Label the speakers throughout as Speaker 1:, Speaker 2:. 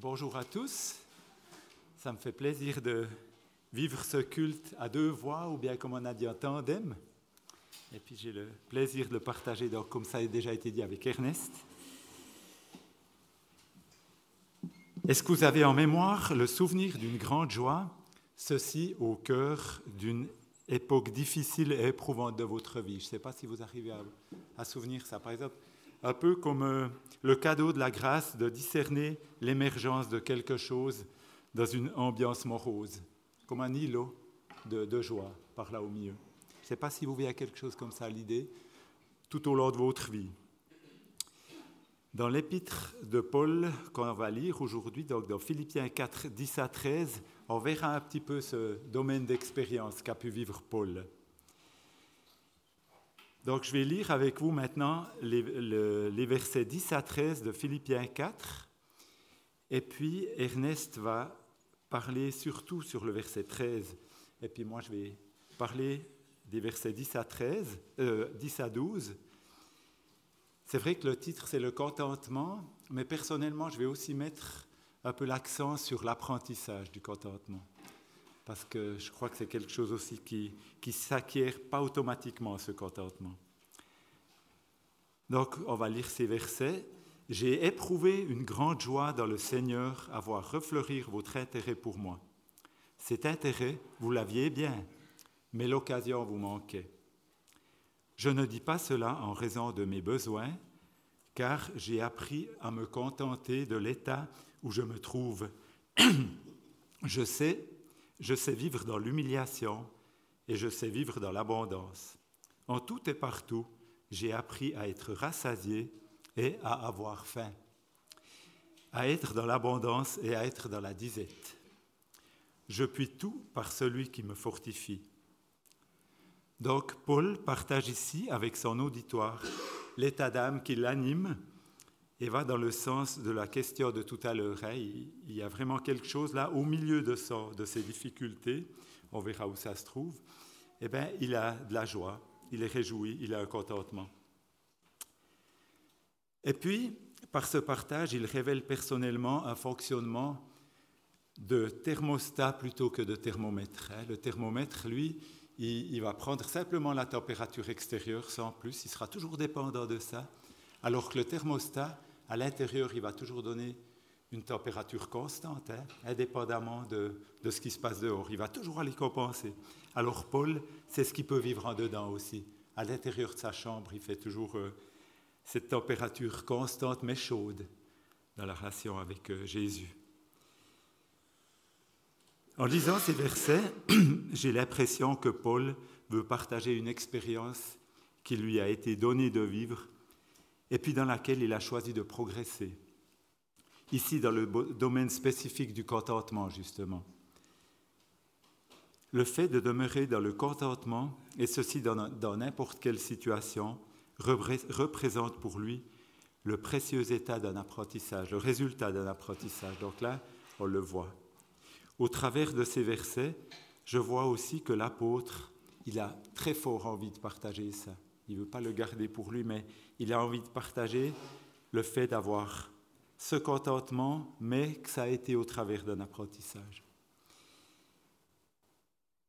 Speaker 1: bonjour à tous. Ça me fait plaisir de vivre ce culte à deux voix, ou bien comme on a dit en tandem. Et puis j'ai le plaisir de le partager, comme ça a déjà été dit avec Ernest. Est-ce que vous avez en mémoire le souvenir d'une grande joie, ceci au cœur d'une époque difficile et éprouvante de votre vie Je ne sais pas si vous arrivez à, à souvenir ça. Par exemple, un peu comme euh, le cadeau de la grâce de discerner l'émergence de quelque chose dans une ambiance morose, comme un îlot de, joie par là au milieu. Je ne sais pas si vous voyez quelque chose comme ça l'idée, tout au long de votre vie. Dans l'épître de Paul qu'on va lire aujourd'hui, donc dans Philippiens 4, 10 à 13, on verra un petit peu ce domaine d'expérience qu'a pu vivre Paul. Donc je vais lire avec vous maintenant les, versets 10 à 13 de Philippiens 4. Et puis Ernest va parler surtout sur le verset 13. Et puis moi je vais parler des versets 10 à 13, 10 euh, à 12. C'est vrai que le titre c'est le contentement, mais personnellement je vais aussi mettre un peu l'accent sur l'apprentissage du contentement parce que je crois que c'est quelque chose aussi qui ne s'acquiert pas automatiquement, ce contentement. Donc, on va lire ces versets. J'ai éprouvé une grande joie dans le Seigneur à voir refleurir votre intérêt pour moi. Cet intérêt, vous l'aviez bien, mais l'occasion vous manquait. Je ne dis pas cela en raison de mes besoins, car j'ai appris à me contenter de l'état où je me trouve. je sais je sais vivre dans l'humiliation et je sais vivre dans l'abondance. En tout et partout, j'ai appris à être rassasié et à avoir faim, à être dans l'abondance et à être dans la disette. Je puis tout par celui qui me fortifie. Donc Paul partage ici avec son auditoire l'état d'âme qui l'anime et va dans le sens de la question de tout à l'heure. Hein. Il y a vraiment quelque chose là, au milieu de, de ses difficultés, on verra où ça se trouve, eh bien, il a de la joie, il est réjoui, il a un contentement. Et puis, par ce partage, il révèle personnellement un fonctionnement de thermostat plutôt que de thermomètre. Hein. Le thermomètre, lui, il va prendre simplement la température extérieure sans plus, il sera toujours dépendant de ça, alors que le thermostat, à l'intérieur, il va toujours donner une température constante, hein, indépendamment de, ce qui se passe dehors. Il va toujours aller compenser. Alors Paul, c'est ce qu'il peut vivre en dedans aussi. À l'intérieur de sa chambre, il fait toujours euh, cette température constante mais chaude dans la relation avec euh, Jésus. En lisant ces versets, j'ai l'impression que Paul veut partager une expérience qui lui a été donnée de vivre et puis dans laquelle il a choisi de progresser. Ici, dans le domaine spécifique du contentement, justement. Le fait de demeurer dans le contentement, et ceci dans n'importe quelle situation, représente pour lui le précieux état d'un apprentissage, le résultat d'un apprentissage. Donc là, on le voit. Au travers de ces versets, je vois aussi que l'apôtre, il a très fort envie de partager ça. Il ne veut pas le garder pour lui, mais il a envie de partager le fait d'avoir ce contentement, mais que ça a été au travers d'un apprentissage.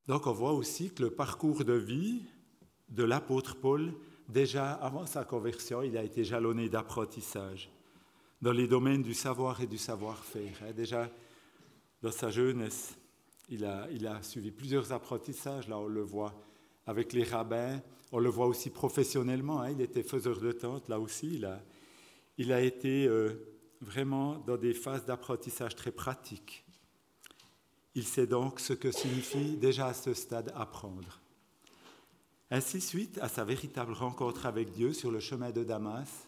Speaker 1: Donc on voit aussi que le parcours de vie de l'apôtre Paul, déjà avant sa conversion, il a été jalonné d'apprentissage dans les domaines du savoir et du savoir-faire. Hein. Déjà dans sa jeunesse, il a, il a suivi plusieurs apprentissages, là on le voit avec les rabbins, on le voit aussi professionnellement, hein, il était faiseur de tente, là aussi, il a, été euh, vraiment dans des phases d'apprentissage très pratiques. Il sait donc ce que signifie déjà à ce stade apprendre. Ainsi, suite à sa véritable rencontre avec Dieu sur le chemin de Damas,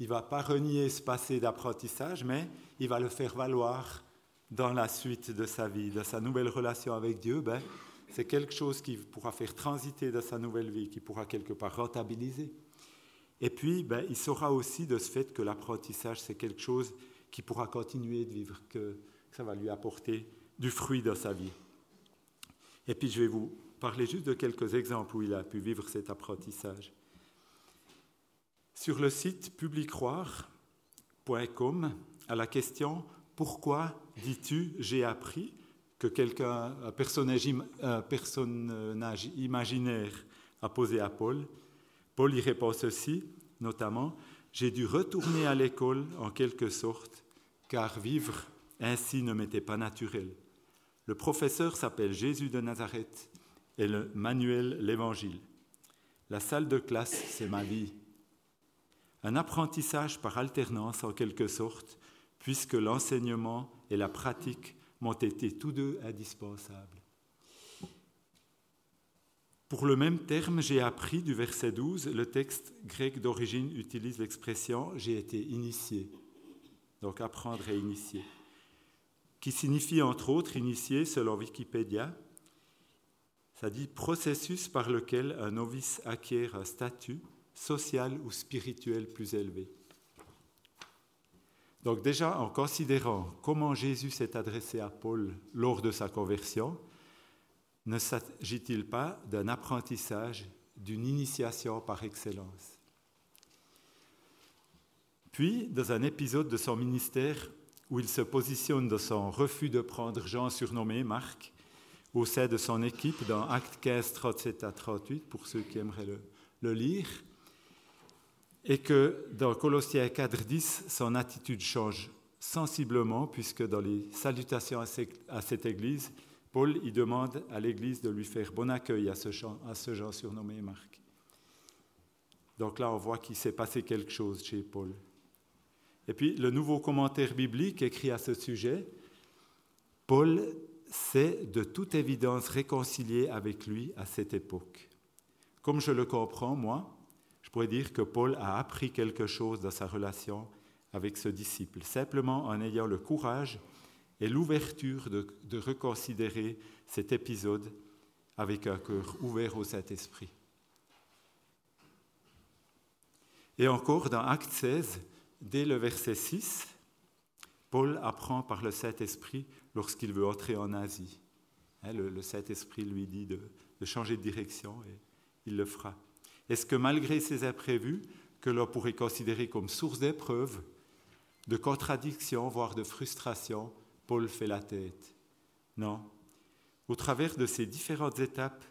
Speaker 1: il ne va pas renier ce passé d'apprentissage, mais il va le faire valoir dans la suite de sa vie, dans sa nouvelle relation avec Dieu. Ben, c'est quelque chose qui pourra faire transiter dans sa nouvelle vie, qui pourra quelque part rentabiliser. Et puis, ben, il saura aussi de ce fait que l'apprentissage, c'est quelque chose qui pourra continuer de vivre, que, ça va lui apporter du fruit dans sa vie. Et puis, je vais vous parler juste de quelques exemples où il a pu vivre cet apprentissage. Sur le site publicroire.com, à la question pourquoi dis-tu j'ai appris? Que quelqu'un, un personnage, imaginaire a posé à Paul Paul y répond ceci, notamment, j'ai dû retourner à l'école en quelque sorte, car vivre ainsi ne m'était pas naturel. Le professeur s'appelle Jésus de Nazareth et le manuel l'Évangile. La salle de classe, c'est ma vie. Un apprentissage par alternance en quelque sorte, puisque l'enseignement et la pratique m'ont été tous deux indispensables. Pour le même terme, j'ai appris du verset 12, le texte grec d'origine utilise l'expression j'ai été initié. Donc apprendre et initier. Qui signifie entre autres initier, selon Wikipédia, ça dit processus par lequel un novice acquiert un statut social ou spirituel plus élevé. Donc déjà, en considérant comment Jésus s'est adressé à Paul lors de sa conversion, ne s'agit-il pas d'un apprentissage, d'une initiation par excellence? Puis, dans un épisode de son ministère où il se positionne dans son refus de prendre Jean surnommé Marc au sein de son équipe dans Acte 15, 37 à 38, pour ceux qui aimeraient le, le lire, et que dans Colossiens 4, 10, son attitude change sensiblement, puisque dans les salutations à cette Église, Paul y demande à l'Église de lui faire bon accueil à ce, à ce genre surnommé Marc. Donc là, on voit qu'il s'est passé quelque chose chez Paul. Et puis, le nouveau commentaire biblique écrit à ce sujet, Paul s'est de toute évidence réconcilié avec lui à cette époque. Comme je le comprends, moi, je pourrais dire que Paul a appris quelque chose dans sa relation avec ce disciple, simplement en ayant le courage et l'ouverture de, reconsidérer cet épisode avec un cœur ouvert au Saint-Esprit. Et encore dans Acte 16, dès le verset 6, Paul apprend par le Saint-Esprit lorsqu'il veut entrer en Asie. Hein, le, Saint-Esprit lui dit de, de, changer de direction et il le fera. Est-ce que malgré ces imprévus, que l'on pourrait considérer comme source d'épreuves, de contradictions, voire de frustration, Paul fait la tête? Non. Au travers de ces différentes étapes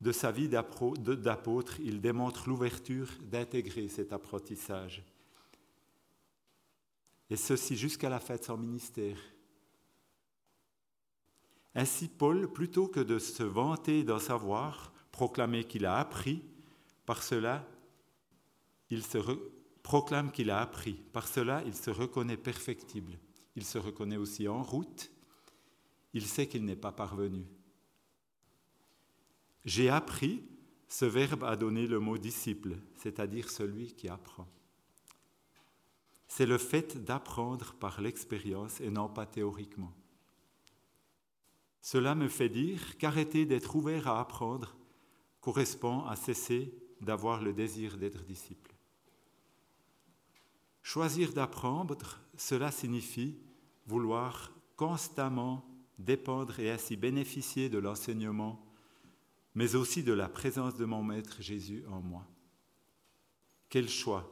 Speaker 1: de sa vie d'apôtre, il démontre l'ouverture d'intégrer cet apprentissage. Et ceci jusqu'à la fin de son ministère. Ainsi, Paul, plutôt que de se vanter d'en savoir, proclamer qu'il a appris, par cela, il se proclame qu'il a appris. Par cela, il se reconnaît perfectible il se reconnaît aussi en route, il sait qu'il n'est pas parvenu. J'ai appris, ce verbe a donné le mot disciple, c'est-à-dire celui qui apprend. C'est le fait d'apprendre par l'expérience et non pas théoriquement. Cela me fait dire qu'arrêter d'être ouvert à apprendre correspond à cesser d'avoir le désir d'être disciple. Choisir d'apprendre, cela signifie vouloir constamment dépendre et ainsi bénéficier de l'enseignement, mais aussi de la présence de mon Maître Jésus en moi. Quel choix,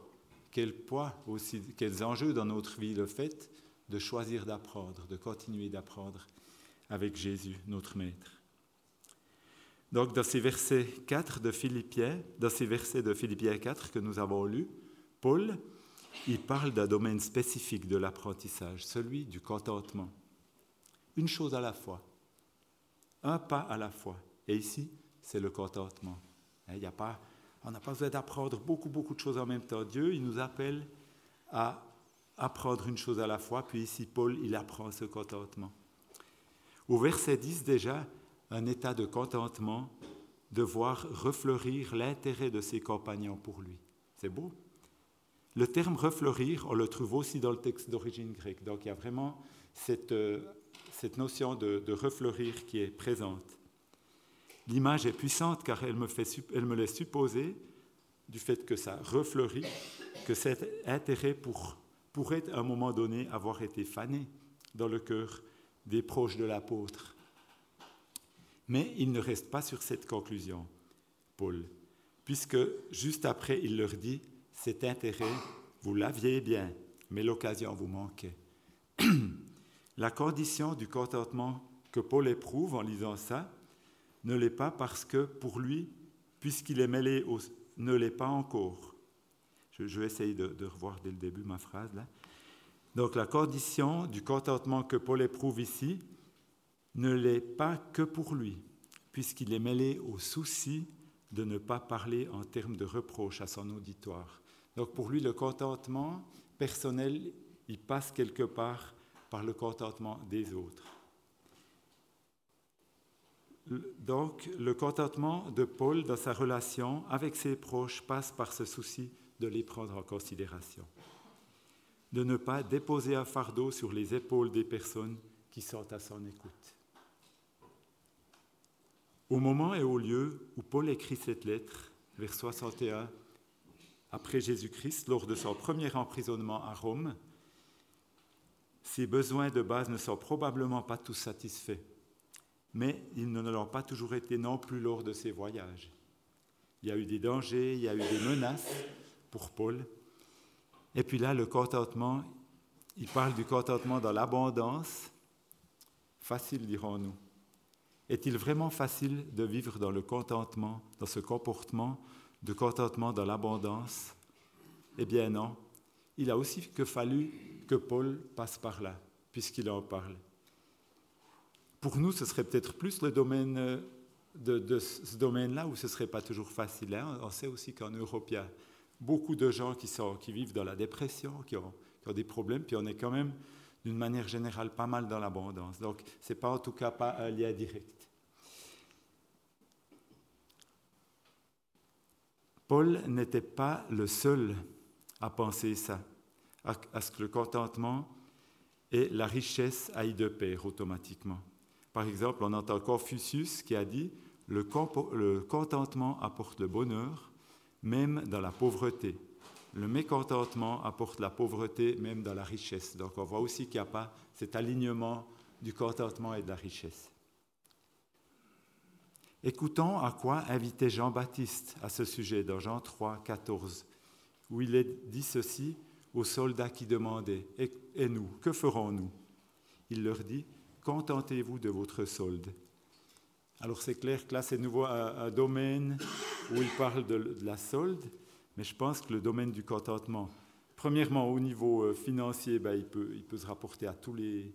Speaker 1: quel poids aussi, quels enjeux dans notre vie le fait de choisir d'apprendre, de continuer d'apprendre avec Jésus, notre Maître. Donc dans ces versets 4 de Philippiens, dans ces versets de Philippiens 4 que nous avons lus, Paul il parle d'un domaine spécifique de l'apprentissage, celui du contentement. Une chose à la fois, un pas à la fois. Et ici, c'est le contentement. Il y a pas, on n'a pas besoin d'apprendre beaucoup, beaucoup de choses en même temps. Dieu, il nous appelle à apprendre une chose à la fois, puis ici, Paul, il apprend ce contentement. Au verset 10 déjà, un état de contentement, de voir refleurir l'intérêt de ses compagnons pour lui. C'est beau. Le terme refleurir, on le trouve aussi dans le texte d'origine grecque. Donc il y a vraiment cette, euh, notion de, refleurir qui est présente. L'image est puissante car elle me, fait, elle me laisse supposer, du fait que ça refleurit, que cet intérêt pour, pourrait à un moment donné avoir été fané dans le cœur des proches de l'apôtre. Mais il ne reste pas sur cette conclusion, Paul, puisque juste après, il leur dit, cet intérêt, vous l'aviez bien, mais l'occasion vous manquait. La condition du contentement que Paul éprouve en lisant ça ne l'est pas parce que pour lui, puisqu'il est mêlé, ne l'est pas encore. Je, vais essayer de, de, revoir dès le début ma phrase là. Donc la condition du contentement que Paul éprouve ici ne l'est pas que pour lui, puisqu'il est mêlé au souci de ne pas parler en termes de reproche à son auditoire. Donc pour lui, le contentement personnel, il passe quelque part par le contentement des autres. Donc le contentement de Paul dans sa relation avec ses proches passe par ce souci de les prendre en considération, de ne pas déposer un fardeau sur les épaules des personnes qui sont à son écoute. Au moment et au lieu où Paul écrit cette lettre, vers 61 après Jésus-Christ, lors de son premier emprisonnement à Rome, ses besoins de base ne sont probablement pas tous satisfaits, mais ils ne l'ont pas toujours été non plus lors de ses voyages. Il y a eu des dangers, il y a eu des menaces pour Paul. Et puis là, le contentement, il parle du contentement dans l'abondance, facile dirons-nous. Est-il vraiment facile de vivre dans le contentement, dans ce comportement de contentement dans l'abondance? Eh bien non. Il a aussi que fallu que Paul passe par là, puisqu'il en parle. Pour nous, ce serait peut-être plus le domaine euh, de, ce domaine-là où ce ne serait pas toujours facile. Hein. On sait aussi qu'en Europe, il y a beaucoup de gens qui, vivent dans la dépression, qui ont, qui ont des problèmes, puis on est quand même d'une manière générale pas mal dans l'abondance. Donc, ce n'est pas en tout cas pas un lien direct. Paul n'était pas le seul à penser ça, à, ce que le contentement et la richesse aillent de pair automatiquement. Par exemple, on entend Confucius qui a dit le, le contentement apporte le bonheur, même dans la pauvreté. Le mécontentement apporte la pauvreté même dans la richesse. Donc on voit aussi qu'il n'y a pas cet alignement du contentement et de la richesse. Écoutons à quoi invitait Jean-Baptiste à ce sujet dans Jean 3, 14, où il est dit ceci aux soldats qui demandaient Et, nous, que ferons-nous? Il leur dit Contentez-vous de votre solde. Alors c'est clair que là, c'est nouveau un, domaine où il parle de la solde, mais je pense que le domaine du contentement, premièrement, au niveau euh, financier, ben, il, peut, se rapporter à tous les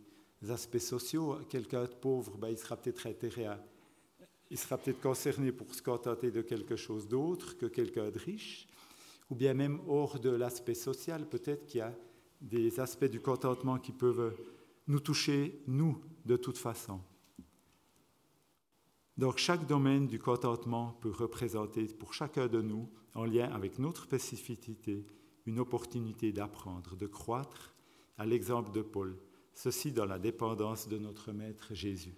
Speaker 1: aspects sociaux. Quelqu'un de pauvre, ben, il sera peut-être intérêt il sera peut-être concerné pour se contenter de quelque chose d'autre que quelqu'un de riche, ou bien même hors de l'aspect social, peut-être qu'il y a des aspects du contentement qui peuvent nous toucher, nous, de toute façon. Donc chaque domaine du contentement peut représenter pour chacun de nous, en lien avec notre spécificité, une opportunité d'apprendre, de croître, à l'exemple de Paul, ceci dans la dépendance de notre Maître Jésus.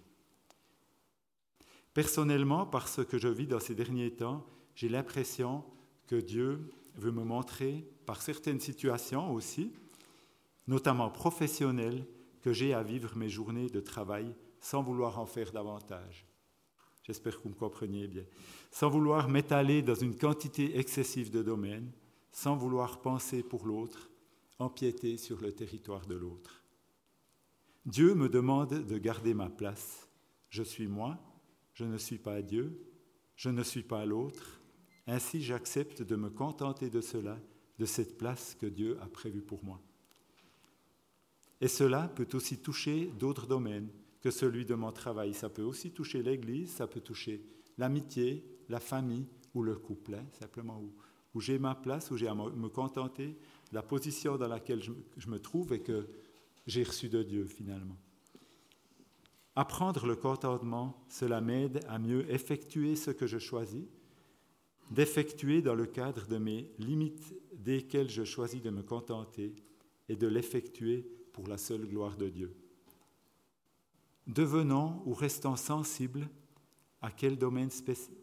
Speaker 1: Personnellement, par ce que je vis dans ces derniers temps, j'ai l'impression que Dieu veut me montrer, par certaines situations aussi, notamment professionnelles, que j'ai à vivre mes journées de travail sans vouloir en faire davantage. J'espère que vous me compreniez bien. Sans vouloir m'étaler dans une quantité excessive de domaines, sans vouloir penser pour l'autre, empiéter sur le territoire de l'autre. Dieu me demande de garder ma place. Je suis moi, je ne suis pas Dieu, je ne suis pas l'autre. Ainsi j'accepte de me contenter de cela, de cette place que Dieu a prévue pour moi. Et cela peut aussi toucher d'autres domaines que celui de mon travail. Ça peut aussi toucher l'Église, ça peut toucher l'amitié, la famille ou le couple, hein, simplement où, j'ai ma place, où j'ai à me contenter la position dans laquelle je, je me trouve et que j'ai reçu de Dieu finalement. Apprendre le contentement, cela m'aide à mieux effectuer ce que je choisis, d'effectuer dans le cadre de mes limites desquelles je choisis de me contenter et de l'effectuer pour la seule gloire de Dieu. Devenons ou restons sensibles à quel domaine spécifique.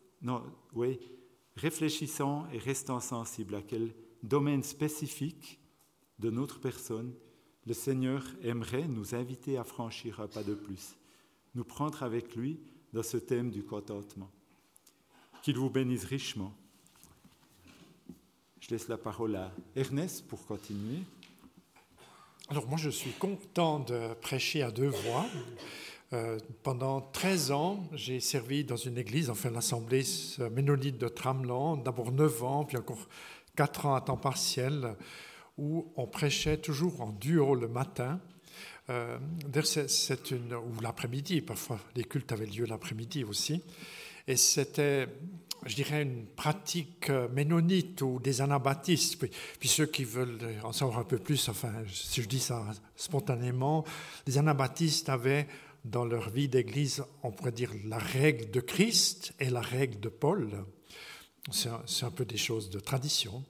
Speaker 1: Réfléchissons et restons sensibles à quel domaine spécifique de notre personne le Seigneur aimerait nous inviter à franchir un pas de plus, nous prendre avec lui dans ce thème du contentement. Qu'il vous bénisse richement. Je laisse la parole à Ernest pour continuer.
Speaker 2: Alors moi je suis content de prêcher à deux voix. Euh, pendant 13 ans, j'ai servi dans une église, enfin l'assemblée ménonite de Tramelan, d'abord 9 ans, puis encore 4 ans à temps partiel, où on prêchait toujours en duo le matin. Euh, c'est une, ou l'après-midi, parfois les cultes avaient lieu l'après-midi aussi. Et c'était, je dirais, une pratique euh, ménonite ou des anabaptistes. Puis, ceux qui veulent en savoir un peu plus, enfin, si je dis ça spontanément, les anabaptistes avaient dans leur vie d'église, on pourrait dire, la règle de Christ et la règle de Paul. C'est un, peu des choses de tradition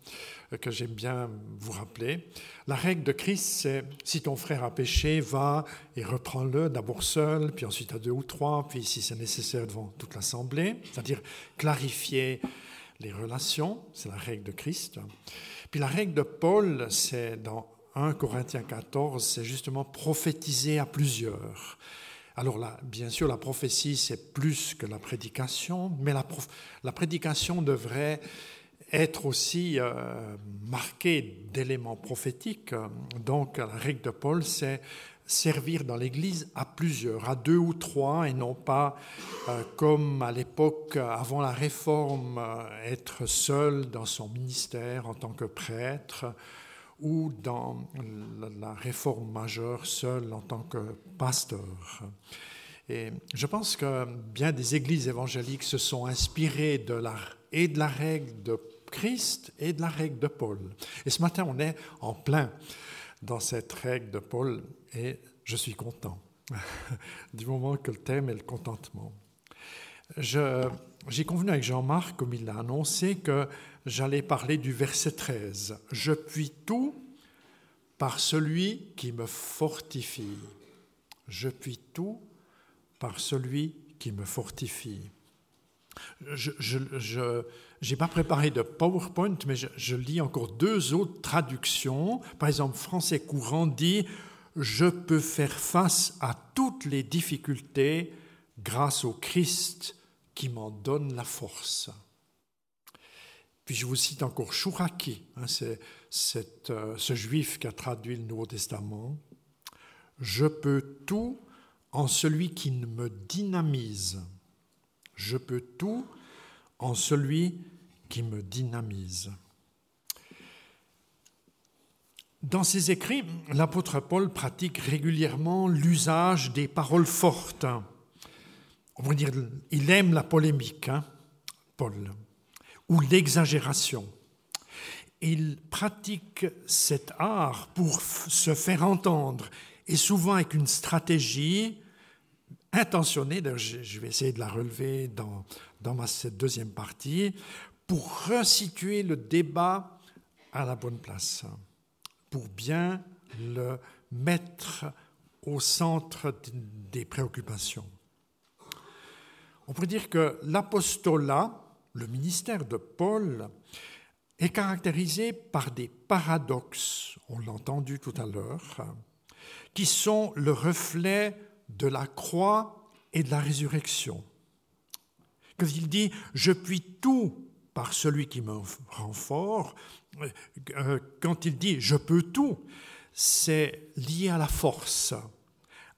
Speaker 2: euh, que j'aime bien vous rappeler. La règle de Christ, c'est si ton frère a péché, va et reprends-le d'abord seul, puis ensuite à deux ou trois, puis si c'est nécessaire devant toute l'assemblée, c'est-à-dire clarifier les relations, c'est la règle de Christ. Puis la règle de Paul, c'est dans 1 Corinthiens 14, c'est justement prophétiser à plusieurs. Alors bien sûr, la prophétie, c'est plus que la prédication, mais la, prédication devrait être aussi euh, marquée d'éléments prophétiques. Donc, la règle de Paul, c'est servir dans l'Église à plusieurs, à deux ou trois, et non pas euh, comme à l'époque avant la réforme, euh, être seul dans son ministère en tant que prêtre ou dans la réforme majeure seul en tant que pasteur. Et je pense que bien des églises évangéliques se sont inspirées de la, et de la règle de Christ et de la règle de Paul. Et ce matin, on est en plein dans cette règle de Paul et je suis content du moment que le thème est le contentement. J'ai convenu avec Jean-Marc, comme il l'a annoncé, que j'allais parler du verset 13. Je puis tout par celui qui me fortifie. Je puis tout par celui qui me fortifie. Je n'ai pas préparé de PowerPoint, mais je, je, lis encore deux autres traductions. Par exemple, français courant dit Je peux faire face à toutes les difficultés grâce au Christ qui m'en donne la force. Puis je vous cite encore Chouraki, hein, c'est euh, ce juif qui a traduit le Nouveau Testament. Je peux tout en celui qui me dynamise. Je peux tout en celui qui me dynamise. Dans ses écrits, l'apôtre Paul pratique régulièrement l'usage des paroles fortes. On va dire, il aime la polémique, hein, Paul ou l'exagération. Il pratique cet art pour se faire entendre et souvent avec une stratégie intentionnée, je vais essayer de la relever dans, dans cette deuxième partie, pour resituer le débat à la bonne place, pour bien le mettre au centre des préoccupations. On pourrait dire que l'apostolat, le ministère de Paul est caractérisé par des paradoxes, on l'a entendu tout à l'heure, qui sont le reflet de la croix et de la résurrection. Quand il dit ⁇ Je puis tout par celui qui me rend fort euh, quand il dit ⁇ Je peux tout, c'est lié à la force,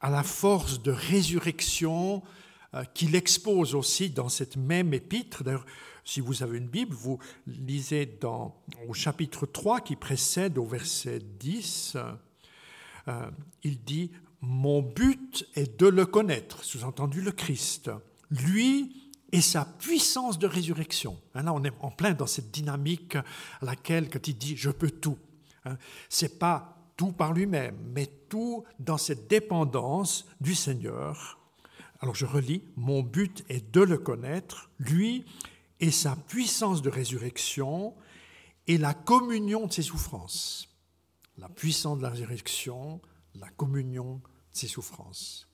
Speaker 2: à la force de résurrection euh, qu'il expose aussi dans cette même épître. D'ailleurs, si vous avez une Bible, vous lisez dans, au chapitre 3 qui précède au verset 10, euh, il dit Mon but est de le connaître, sous-entendu le Christ, lui et sa puissance de résurrection. Hein, là, on est en plein dans cette dynamique à laquelle, quand il dit Je peux tout, hein, c'est pas tout par lui-même, mais tout dans cette dépendance du Seigneur alors je relis, mon but est de le connaître, lui et sa puissance de résurrection et la communion de ses souffrances. La puissance de la résurrection, la communion de ses souffrances.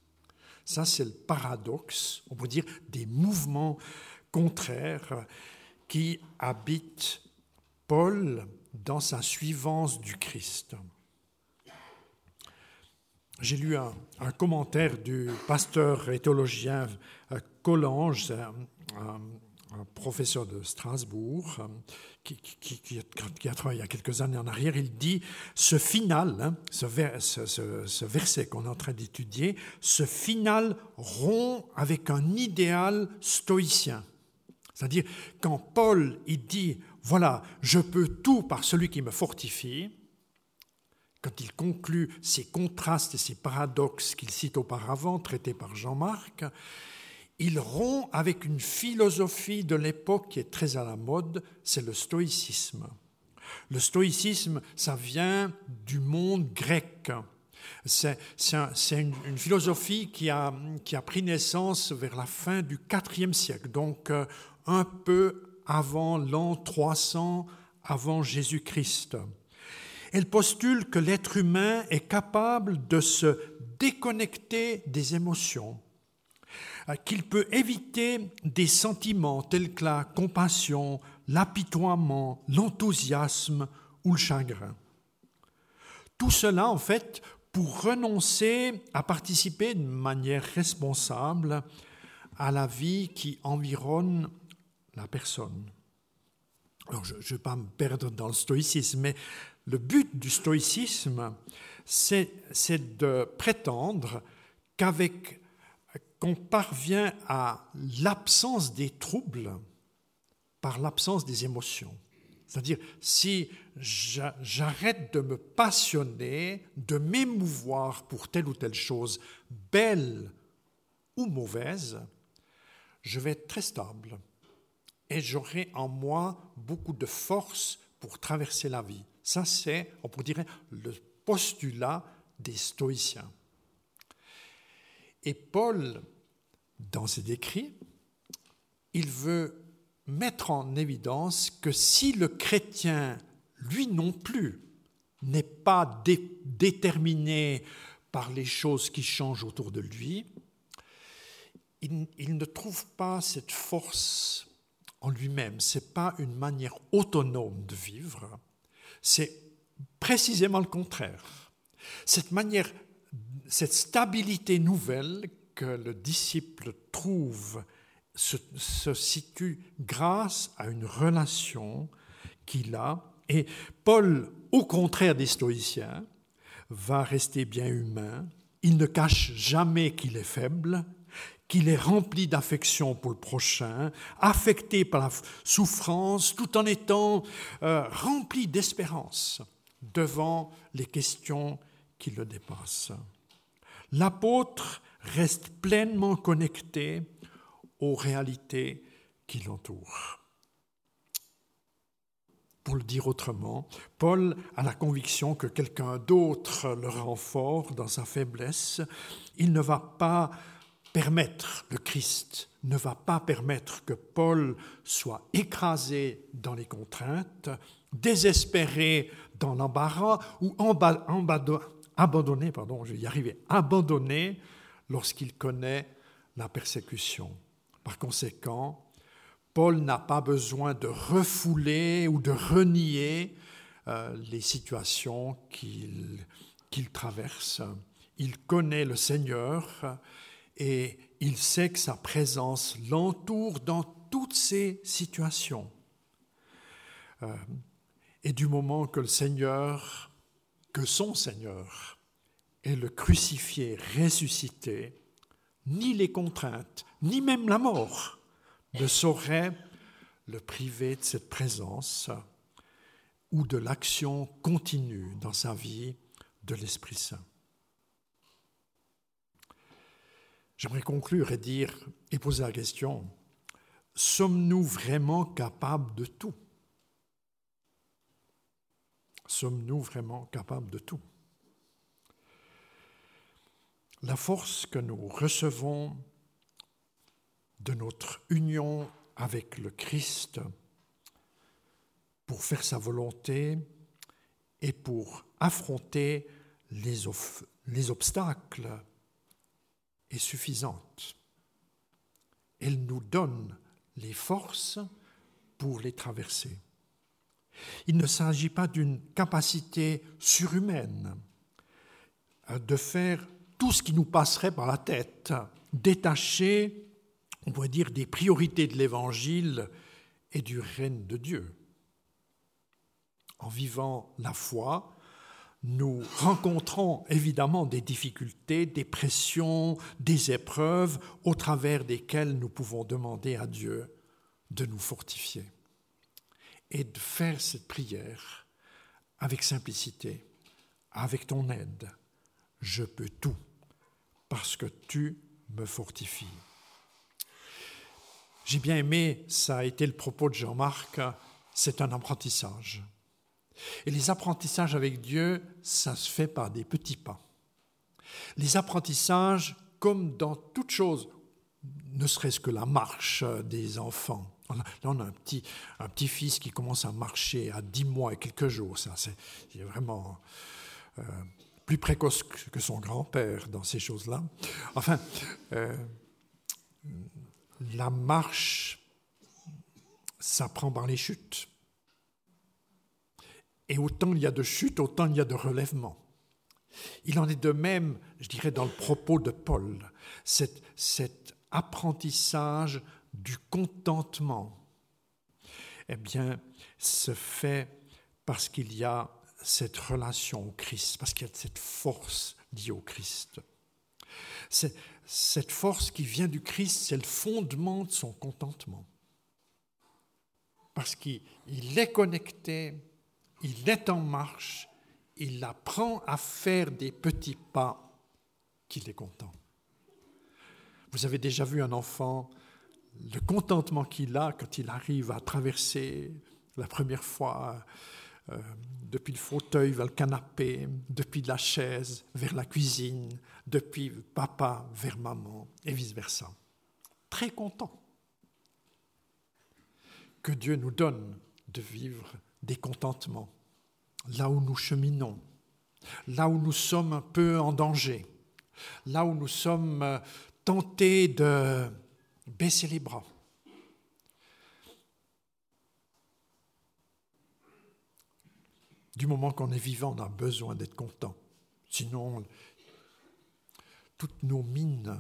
Speaker 2: Ça, c'est le paradoxe, on peut dire, des mouvements contraires qui habitent Paul dans sa suivance du Christ. J'ai lu un, commentaire du pasteur et théologien euh, Collange, un professeur de Strasbourg, euh, qui, a travaillé il y a quelques années en arrière, il dit ce final, hein, ce, verset qu'on est en train d'étudier, ce final rompt avec un idéal stoïcien. C'est-à-dire, quand Paul il dit, voilà, je peux tout par celui qui me fortifie, quand il conclut ces contrastes et ces paradoxes qu'il cite auparavant, traités par Jean-Marc, il rompt avec une philosophie de l'époque qui est très à la mode, c'est le stoïcisme. Le stoïcisme, ça vient du monde grec. C'est une, philosophie qui a, qui a, pris naissance vers la fin du IVe siècle, donc euh, un peu avant l'an 300 avant Jésus-Christ. Elle postule que l'être humain est capable de se déconnecter des émotions euh, qu'il peut éviter des sentiments tels que la compassion, l'apitoiement, l'enthousiasme ou le chagrin. Tout cela, en fait, pour renoncer à participer de manière responsable à la vie qui environne la personne. Alors, je ne vais pas me perdre dans le stoïcisme, mais le but du stoïcisme, c'est de prétendre qu'avec qu'on parvient à l'absence des troubles par l'absence des émotions. C'est-à-dire, si j'arrête de me passionner, de m'émouvoir pour telle ou telle chose, belle ou mauvaise, je vais être très stable et j'aurai en moi beaucoup de force pour traverser la vie. Ça, c'est, on pourrait dire, le postulat des stoïciens. Et Paul, dans ses écrits, il veut mettre en évidence que si le chrétien, lui non plus, n'est pas déterminé par les choses qui changent autour de lui, il, il ne trouve pas cette force en lui-même. Ce n'est pas une manière autonome de vivre, c'est précisément le contraire. Cette manière cette stabilité nouvelle que le disciple trouve se, situe grâce à une relation qu'il a. Et Paul, au contraire des stoïciens, va rester bien humain. Il ne cache jamais qu'il est faible, qu'il est rempli d'affection pour le prochain, affecté par la souffrance, tout en étant euh, rempli d'espérance devant les questions qui le dépassent l'apôtre reste pleinement connecté aux réalités qui l'entourent. Pour le dire autrement, Paul a la conviction que quelqu'un d'autre le rend fort dans sa faiblesse. Il ne va pas permettre, le Christ ne va pas permettre que Paul soit écrasé dans les contraintes, désespéré dans l'embarras ou abandonné, pardon, je y arriver, abandonné lorsqu'il connaît la persécution. Par conséquent, Paul n'a pas besoin de refouler ou de renier euh, les situations qu'il traverse. Il connaît le Seigneur et il sait que sa présence l'entoure dans toutes ces situations. Euh, et du moment que le Seigneur que son Seigneur est le crucifié ressuscité, ni les contraintes, ni même la mort ne sauraient le priver de cette présence ou de l'action continue dans sa vie de l'Esprit Saint. J'aimerais conclure et dire et poser la question, sommes-nous vraiment capables de tout? Sommes-nous vraiment capables de tout? La force que nous recevons de notre union avec le Christ pour faire sa volonté et pour affronter les, les obstacles est suffisante. Elle nous donne les forces pour les traverser. Il ne s'agit pas d'une capacité surhumaine euh, de faire tout ce qui nous passerait par la tête, détaché on pourrait dire, des priorités de l'Évangile et du règne de Dieu. En vivant la foi, nous rencontrons évidemment des difficultés, des pressions, des épreuves au travers desquelles nous pouvons demander à Dieu de nous fortifier et de faire cette prière avec simplicité, avec ton aide. Je peux tout parce que tu me fortifies. J'ai bien aimé, ça a été le propos de Jean-Marc, c'est un apprentissage. Et les apprentissages avec Dieu, ça se fait par des petits pas. Les apprentissages, comme dans toute chose, ne serait-ce que la marche des enfants. Là, on a un petit, un petit fils qui commence à marcher à 10 mois et quelques jours. Ça, c'est vraiment euh, plus précoce que son grand-père dans ces choses-là. Enfin, euh, la marche s'apprend par les chutes. Et autant il y a de chutes, autant il y a de relèvements. Il en est de même, je dirais, dans le propos de Paul, cet, apprentissage du contentement, eh bien, se fait parce qu'il y a cette relation au Christ, parce qu'il y a cette force liée au Christ. Cette force qui vient du Christ, c'est le fondement de son contentement. Parce qu'il est connecté, il est en marche, il apprend à faire des petits pas qu'il est content. Vous avez déjà vu un enfant, le contentement qu'il a quand il arrive à traverser la première fois euh, depuis le fauteuil vers le canapé, depuis la chaise vers la cuisine, depuis papa vers maman, et vice-versa. Très content que Dieu nous donne de vivre des contentements là où nous cheminons, là où nous sommes un peu en danger, là où nous sommes euh, tentés de baisser les bras Du moment qu'on est vivant, on a besoin d'être content. Sinon, toutes nos mines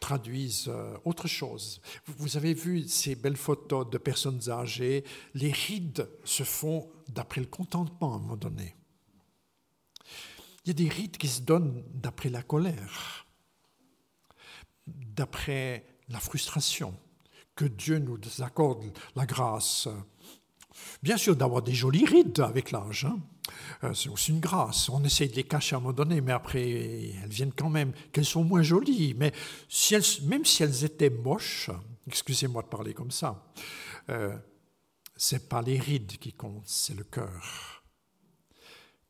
Speaker 2: traduisent euh, autre chose. Vous avez vu ces belles photos de personnes âgées, les rides se font d'après le contentement à un moment donné. Il y a des rides qui se donnent d'après la colère, d'après la frustration, que Dieu nous accorde la grâce Bien sûr, d'avoir des jolies rides avec l'âge. Hein. Euh, c'est aussi une grâce. On essaye de les cacher à un moment donné, mais après, elles viennent quand même, qu'elles sont moins jolies. Mais même si elles étaient moches, excusez-moi de parler comme ça, euh, c'est pas les rides qui comptent, c'est le cœur.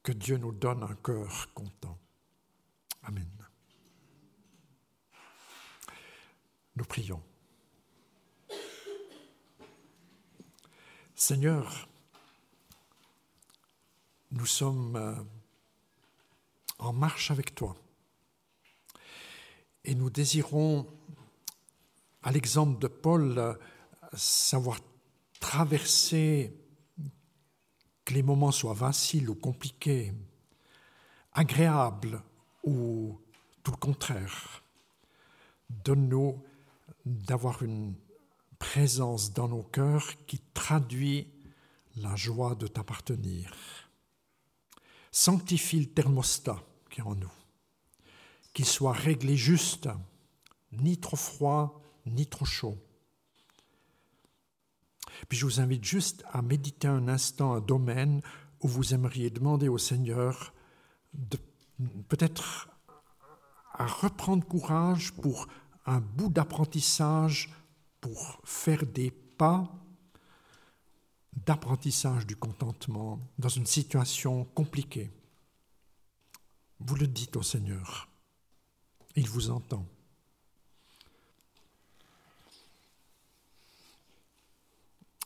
Speaker 2: Que Dieu nous donne un cœur content. Amen. Nous prions. Seigneur, nous sommes euh, en marche avec toi et nous désirons, à l'exemple de Paul, savoir traverser, que les moments soient vaciles ou compliqués, agréables ou tout le contraire. Donne-nous d'avoir une présence dans nos cœurs qui traduit la joie de t'appartenir. Sanctifie le thermostat qui est en nous, qu'il soit réglé juste, ni trop froid, ni trop chaud. Puis je vous invite juste à méditer un instant un domaine où vous aimeriez demander au Seigneur de peut-être à reprendre courage pour un bout d'apprentissage pour faire des pas d'apprentissage du contentement dans une situation compliquée. Vous le dites au Seigneur. Il vous entend.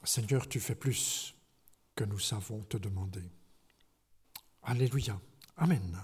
Speaker 2: Seigneur, tu fais plus que nous savons te demander. Alléluia. Amen.